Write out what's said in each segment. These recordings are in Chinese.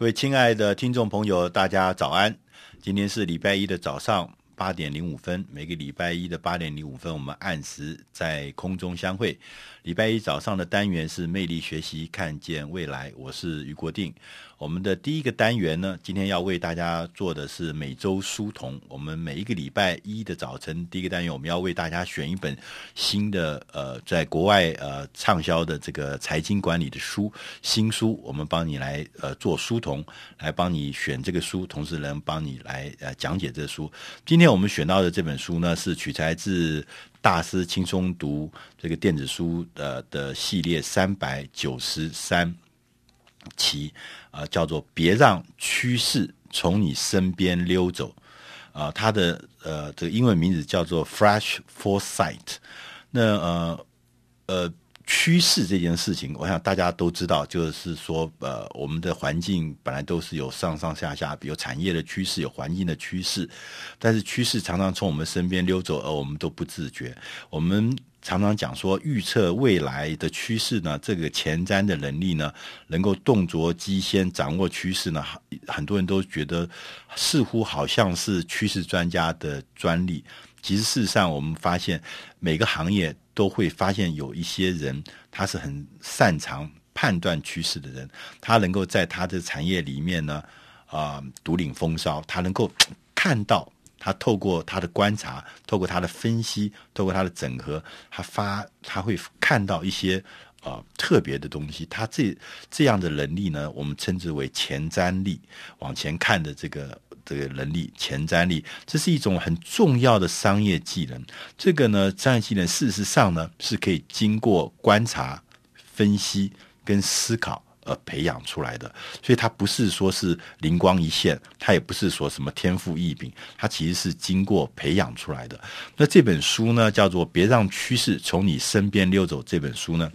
各位亲爱的听众朋友，大家早安！今天是礼拜一的早上八点零五分，每个礼拜一的八点零五分，我们按时在空中相会。礼拜一早上的单元是魅力学习，看见未来。我是于国定。我们的第一个单元呢，今天要为大家做的是每周书童。我们每一个礼拜一的早晨，第一个单元我们要为大家选一本新的呃，在国外呃畅销的这个财经管理的书，新书，我们帮你来呃做书童，来帮你选这个书，同时能帮你来呃讲解这书。今天我们选到的这本书呢，是取材自大师轻松读这个电子书呃的系列三百九十三。其啊、叫做别让趋势从你身边溜走啊、它的呃这个英文名字叫做 Flash Foresight。那呃呃趋势这件事情，我想大家都知道，就是说呃我们的环境本来都是有上上下下，比如产业的趋势，有环境的趋势，但是趋势常常从我们身边溜走，而我们都不自觉，我们。常常讲说预测未来的趋势呢，这个前瞻的能力呢，能够洞烛机先掌握趋势呢，很多人都觉得似乎好像是趋势专家的专利。其实事实上，我们发现每个行业都会发现有一些人，他是很擅长判断趋势的人，他能够在他的产业里面呢，啊、独领风骚，他能够看到。他透过他的观察，透过他的分析，透过他的整合，他发他会看到一些啊、呃、特别的东西。他这这样的能力呢，我们称之为前瞻力，往前看的这个这个能力，前瞻力，这是一种很重要的商业技能。这个呢，商业技能事实上呢，是可以经过观察、分析跟思考。呃，培养出来的，所以它不是说是灵光一现，它也不是说什么天赋异禀，它其实是经过培养出来的。那这本书呢，叫做《别让趋势从你身边溜走》。这本书呢，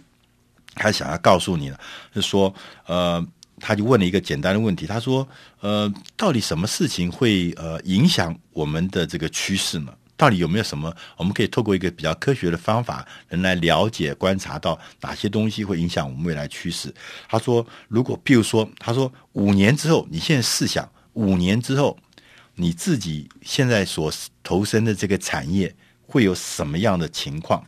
他想要告诉你呢，是说，呃，他就问了一个简单的问题，他说，呃，到底什么事情会呃影响我们的这个趋势呢？到底有没有什么我们可以透过一个比较科学的方法，能来了解、观察到哪些东西会影响我们未来趋势？他说，如果譬如说，他说五年之后，你现在试想，五年之后你自己现在所投身的这个产业会有什么样的情况？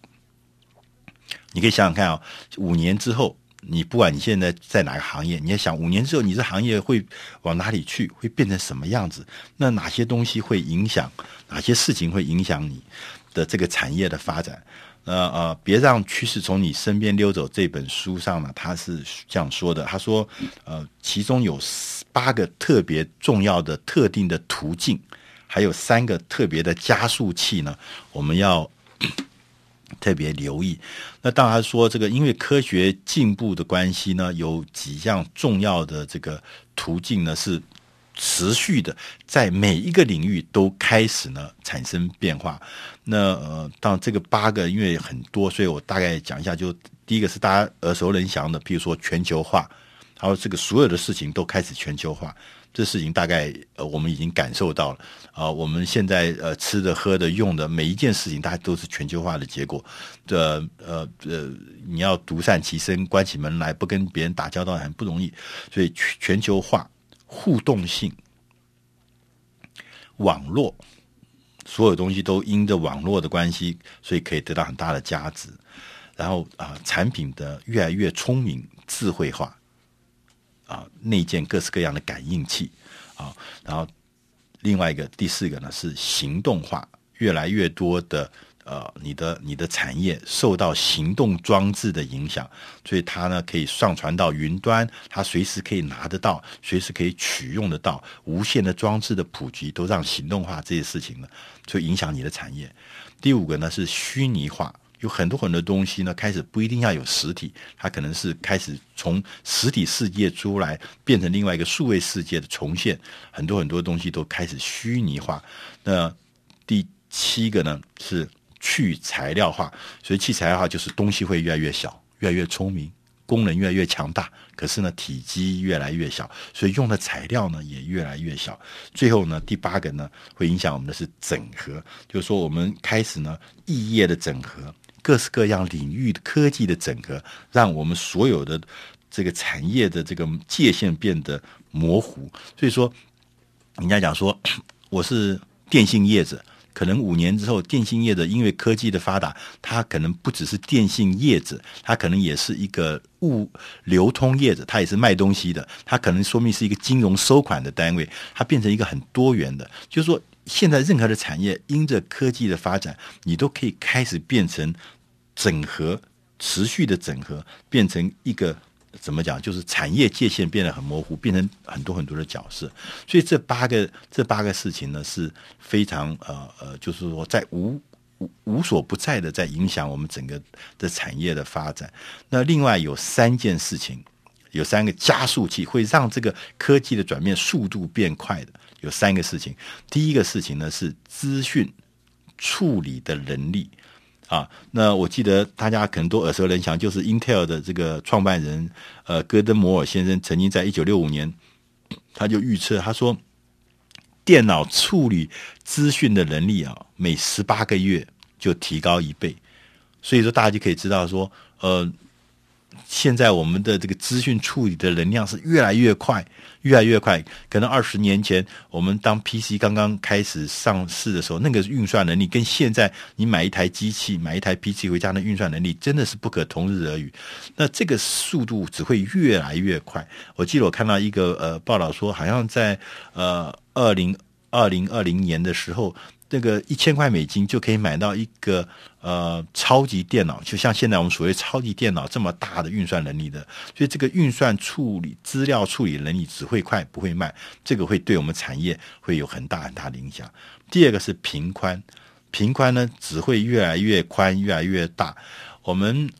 你可以想想看啊、哦，五年之后。你不管你现在在哪个行业，你要想五年之后你这行业会往哪里去，会变成什么样子？那哪些东西会影响？哪些事情会影响你的这个产业的发展？呃呃，别让趋势从你身边溜走。这本书上呢，他是这样说的：他说，呃，其中有八个特别重要的特定的途径，还有三个特别的加速器呢，我们要。特别留意，那当然说这个，因为科学进步的关系呢，有几项重要的这个途径呢是持续的，在每一个领域都开始呢产生变化。那呃，当这个八个因为很多，所以我大概讲一下。就第一个是大家耳熟能详的，譬如说全球化，然后这个所有的事情都开始全球化。这事情大概呃，我们已经感受到了啊、我们现在呃吃的、喝的、用的每一件事情，大家都是全球化的结果。这呃呃，你要独善其身，关起门来不跟别人打交道很不容易。所以全全球化、互动性、网络，所有东西都因着网络的关系，所以可以得到很大的价值。然后啊、产品的越来越聪明、智慧化。啊，内建各式各样的感应器，啊，然后另外一个第四个呢是行动化，越来越多的呃，你的你的产业受到行动装置的影响，所以它呢可以上传到云端，它随时可以拿得到，随时可以取用得到，无线的装置的普及都让行动化这些事情呢，就影响你的产业。第五个呢是虚拟化。有很多很多东西呢，开始不一定要有实体，它可能是开始从实体世界出来，变成另外一个数位世界的重现。很多很多东西都开始虚拟化。那第七个呢是去材料化，所以去材料化就是东西会越来越小，越来越聪明，功能越来越强大，可是呢体积越来越小，所以用的材料呢也越来越小。最后呢第八个呢会影响我们的是整合，就是说我们开始呢异业的整合。各式各样领域科技的整合，让我们所有的这个产业的这个界限变得模糊。所以说，人家讲说我是电信业者。可能五年之后，电信业者因为科技的发达，它可能不只是电信业者，它可能也是一个物流通业者，它也是卖东西的，它可能说明是一个金融收款的单位，它变成一个很多元的。就是说，现在任何的产业因着科技的发展，你都可以开始变成整合，持续的整合，变成一个。怎么讲？就是产业界限变得很模糊，变成很多很多的角色。所以这八个这八个事情呢，是非常呃呃，就是说在无无无所不在的在影响我们整个的产业的发展。那另外有三件事情，有三个加速器会让这个科技的转变速度变快的。有三个事情，第一个事情呢是资讯处理的能力。啊，那我记得大家可能都耳熟能详，就是 Intel 的这个创办人呃，戈登摩尔先生曾经在一九六五年，他就预测他说，电脑处理资讯的能力啊，每十八个月就提高一倍，所以说大家就可以知道说，呃。现在我们的这个资讯处理的能量是越来越快，越来越快。可能二十年前我们当 PC 刚刚开始上市的时候，那个运算能力跟现在你买一台机器、买一台 PC 回家的运算能力真的是不可同日而语。那这个速度只会越来越快。我记得我看到一个呃报道说，好像在呃二零二零二零年的时候。这个一千块美金就可以买到一个呃超级电脑，就像现在我们所谓超级电脑这么大的运算能力的，所以这个运算处理资料处理能力只会快不会慢，这个会对我们产业会有很大很大的影响。第二个是频宽，频宽呢只会越来越宽越来越大，我们。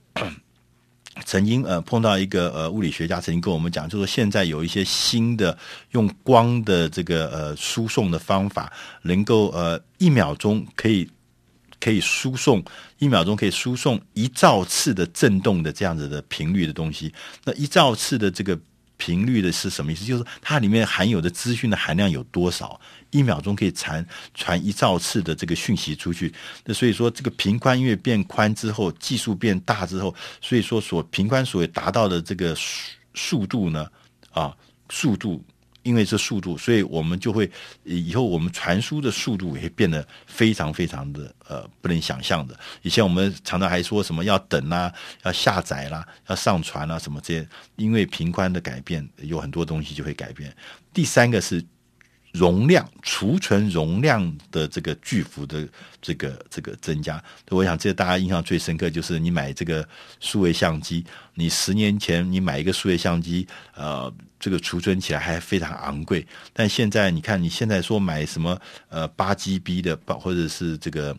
曾经呃碰到一个呃物理学家曾经跟我们讲，就是说现在有一些新的用光的这个呃输送的方法，能够呃一秒钟可以可以输送一秒钟可以输送一兆次的震动的这样子的频率的东西，那一兆次的这个。频率的是什么意思？就是它里面含有的资讯的含量有多少？一秒钟可以传传一兆次的这个讯息出去。那所以说，这个频宽因为变宽之后，技术变大之后，所以说所频宽所达到的这个速速度呢，啊，速度。因为这速度，所以我们就会以后我们传输的速度也会变得非常非常的呃不能想象的。以前我们常常还说什么要等啦、啊，要下载啦、要上传啦、啊，什么这些，因为频宽的改变，有很多东西就会改变。第三个是。容量储存容量的这个巨幅的这个这个增加，我想这大家印象最深刻就是你买这个数位相机，你十年前你买一个数位相机，呃，这个储存起来还非常昂贵，但现在你看你现在说买什么呃八 GB 的，或者是这个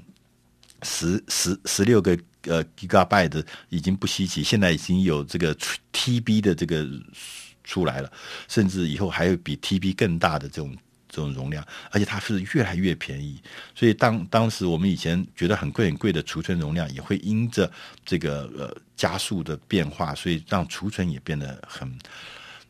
十十十六个呃 Gigabyte 的已经不稀奇，现在已经有这个 TB 的这个出来了，甚至以后还有比 TB 更大的这种。这种容量，而且它是越来越便宜，所以当当时我们以前觉得很贵很贵的储存容量，也会因着这个呃加速的变化，所以让储存也变得很。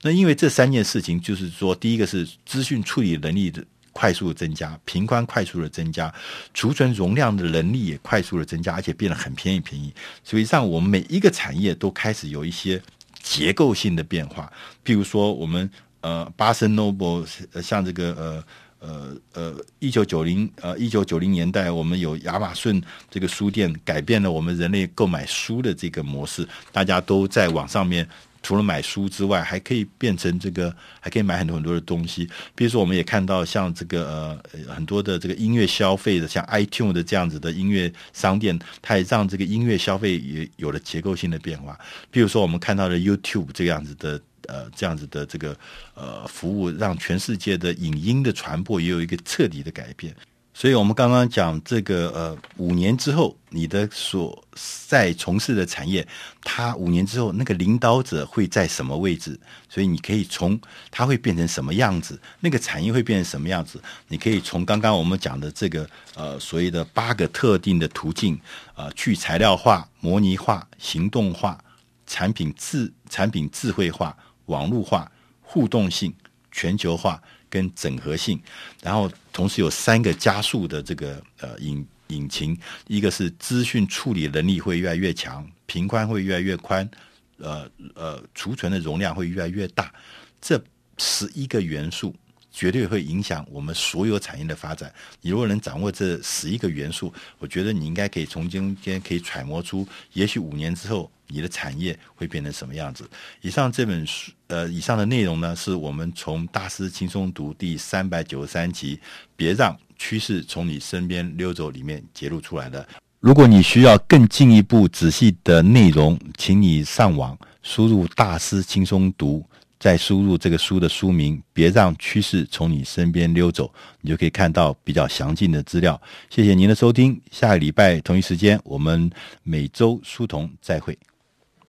那因为这三件事情，就是说，第一个是资讯处理能力的快速的增加，频宽快速的增加，储存容量的能力也快速的增加，而且变得很便宜便宜，所以让我们每一个产业都开始有一些结构性的变化，譬如说我们。呃，巴森诺布像这个呃呃呃，一九九零呃一九九零年代，我们有亚马逊这个书店，改变了我们人类购买书的这个模式。大家都在网上面，除了买书之外，还可以变成这个，还可以买很多很多的东西。比如说，我们也看到像这个呃很多的这个音乐消费的，像 iTunes 的这样子的音乐商店，它也让这个音乐消费也有了结构性的变化。比如说，我们看到的 YouTube 这样子的。呃，这样子的这个呃服务，让全世界的影音的传播也有一个彻底的改变。所以，我们刚刚讲这个呃，五年之后，你的所在从事的产业，它五年之后那个领导者会在什么位置？所以，你可以从它会变成什么样子，那个产业会变成什么样子？你可以从刚刚我们讲的这个呃所谓的八个特定的途径啊，呃，去材料化、模拟化、行动化、产品智产品智慧化。网络化、互动性、全球化跟整合性，然后同时有三个加速的这个呃引引擎，一个是资讯处理能力会越来越强，频宽会越来越宽，呃呃储存的容量会越来越大。这十一个元素。绝对会影响我们所有产业的发展。你如果能掌握这十一个元素，我觉得你应该可以从中间可以揣摩出，也许五年之后你的产业会变成什么样子。以上这本书，呃，以上的内容呢，是我们从《大师轻松读》第三百九十三集“别让趋势从你身边溜走”里面揭露出来的。如果你需要更进一步仔细的内容，请你上网输入“大师轻松读”。再输入这个书的书名，别让趋势从你身边溜走，你就可以看到比较详尽的资料。谢谢您的收听，下个礼拜同一时间，我们每周书童再会。